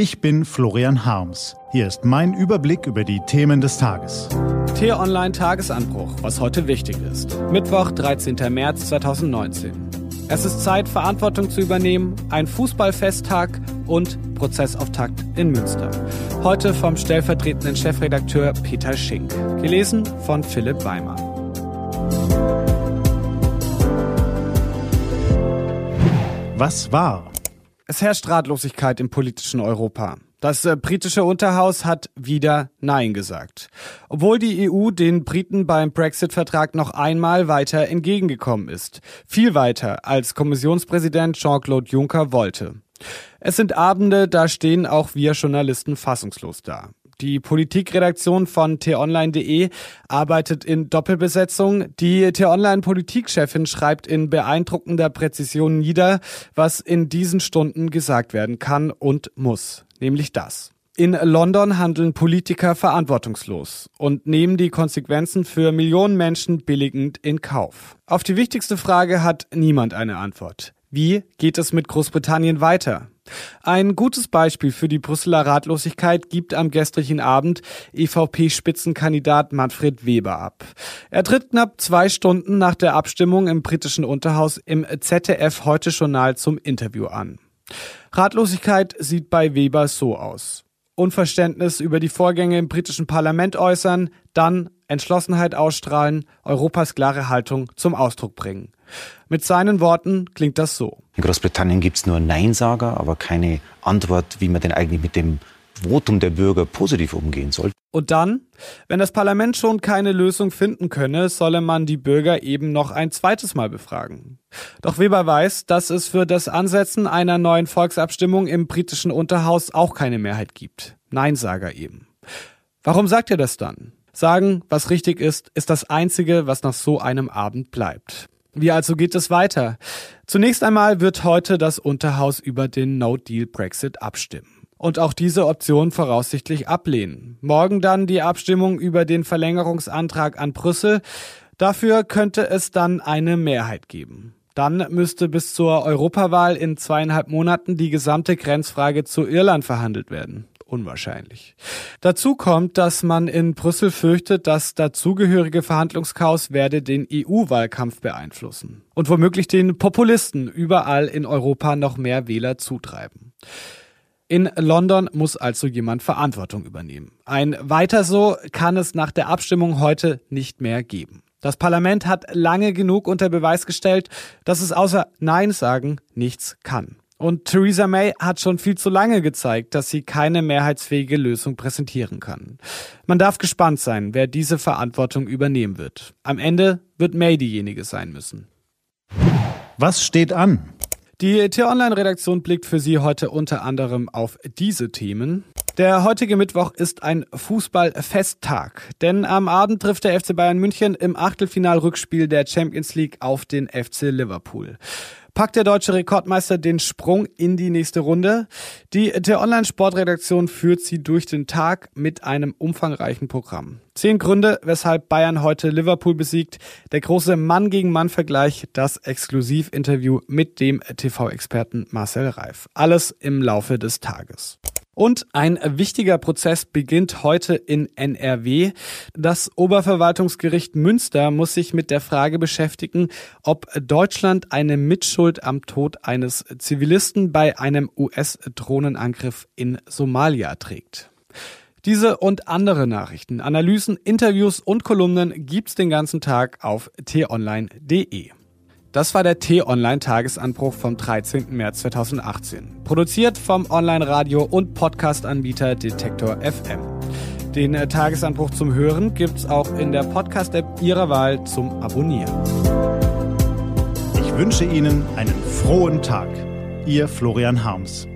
Ich bin Florian Harms. Hier ist mein Überblick über die Themen des Tages. T-Online Tagesanbruch, was heute wichtig ist. Mittwoch, 13. März 2019. Es ist Zeit, Verantwortung zu übernehmen, ein Fußballfesttag und Prozessauftakt in Münster. Heute vom stellvertretenden Chefredakteur Peter Schink. Gelesen von Philipp Weimer. Was war? Es herrscht Ratlosigkeit im politischen Europa. Das äh, britische Unterhaus hat wieder Nein gesagt. Obwohl die EU den Briten beim Brexit-Vertrag noch einmal weiter entgegengekommen ist. Viel weiter, als Kommissionspräsident Jean-Claude Juncker wollte. Es sind Abende, da stehen auch wir Journalisten fassungslos da. Die Politikredaktion von t-online.de arbeitet in Doppelbesetzung. Die t-online-Politikchefin schreibt in beeindruckender Präzision nieder, was in diesen Stunden gesagt werden kann und muss. Nämlich das. In London handeln Politiker verantwortungslos und nehmen die Konsequenzen für Millionen Menschen billigend in Kauf. Auf die wichtigste Frage hat niemand eine Antwort. Wie geht es mit Großbritannien weiter? Ein gutes Beispiel für die Brüsseler Ratlosigkeit gibt am gestrigen Abend EVP-Spitzenkandidat Manfred Weber ab. Er tritt knapp zwei Stunden nach der Abstimmung im britischen Unterhaus im ZDF Heute Journal zum Interview an. Ratlosigkeit sieht bei Weber so aus. Unverständnis über die Vorgänge im britischen Parlament äußern, dann Entschlossenheit ausstrahlen, Europas klare Haltung zum Ausdruck bringen. Mit seinen Worten klingt das so. In Großbritannien gibt es nur Neinsager, aber keine Antwort, wie man denn eigentlich mit dem Votum der Bürger positiv umgehen soll. Und dann, wenn das Parlament schon keine Lösung finden könne, solle man die Bürger eben noch ein zweites Mal befragen. Doch Weber weiß, dass es für das Ansetzen einer neuen Volksabstimmung im britischen Unterhaus auch keine Mehrheit gibt. Neinsager eben. Warum sagt er das dann? Sagen, was richtig ist, ist das Einzige, was nach so einem Abend bleibt. Wie also geht es weiter? Zunächst einmal wird heute das Unterhaus über den No-Deal-Brexit abstimmen. Und auch diese Option voraussichtlich ablehnen. Morgen dann die Abstimmung über den Verlängerungsantrag an Brüssel. Dafür könnte es dann eine Mehrheit geben. Dann müsste bis zur Europawahl in zweieinhalb Monaten die gesamte Grenzfrage zu Irland verhandelt werden unwahrscheinlich. Dazu kommt, dass man in Brüssel fürchtet, das dazugehörige Verhandlungschaos werde den EU-Wahlkampf beeinflussen und womöglich den Populisten überall in Europa noch mehr Wähler zutreiben. In London muss also jemand Verantwortung übernehmen. Ein weiter so kann es nach der Abstimmung heute nicht mehr geben. Das Parlament hat lange genug unter Beweis gestellt, dass es außer Nein sagen nichts kann. Und Theresa May hat schon viel zu lange gezeigt, dass sie keine mehrheitsfähige Lösung präsentieren kann. Man darf gespannt sein, wer diese Verantwortung übernehmen wird. Am Ende wird May diejenige sein müssen. Was steht an? Die T-Online-Redaktion blickt für Sie heute unter anderem auf diese Themen. Der heutige Mittwoch ist ein Fußballfesttag, denn am Abend trifft der FC Bayern München im Achtelfinalrückspiel der Champions League auf den FC Liverpool packt der deutsche Rekordmeister den Sprung in die nächste Runde. Die der Online-Sportredaktion führt sie durch den Tag mit einem umfangreichen Programm. Zehn Gründe, weshalb Bayern heute Liverpool besiegt, der große Mann gegen Mann Vergleich, das Exklusivinterview mit dem TV-Experten Marcel Reif. Alles im Laufe des Tages. Und ein wichtiger Prozess beginnt heute in NRW. Das Oberverwaltungsgericht Münster muss sich mit der Frage beschäftigen, ob Deutschland eine Mitschuld am Tod eines Zivilisten bei einem US-Drohnenangriff in Somalia trägt. Diese und andere Nachrichten, Analysen, Interviews und Kolumnen gibt's den ganzen Tag auf t-online.de. Das war der T-Online-Tagesanbruch vom 13. März 2018. Produziert vom Online-Radio- und Podcast-Anbieter Detektor FM. Den äh, Tagesanbruch zum Hören gibt's auch in der Podcast-App Ihrer Wahl zum Abonnieren. Ich wünsche Ihnen einen frohen Tag. Ihr Florian Harms.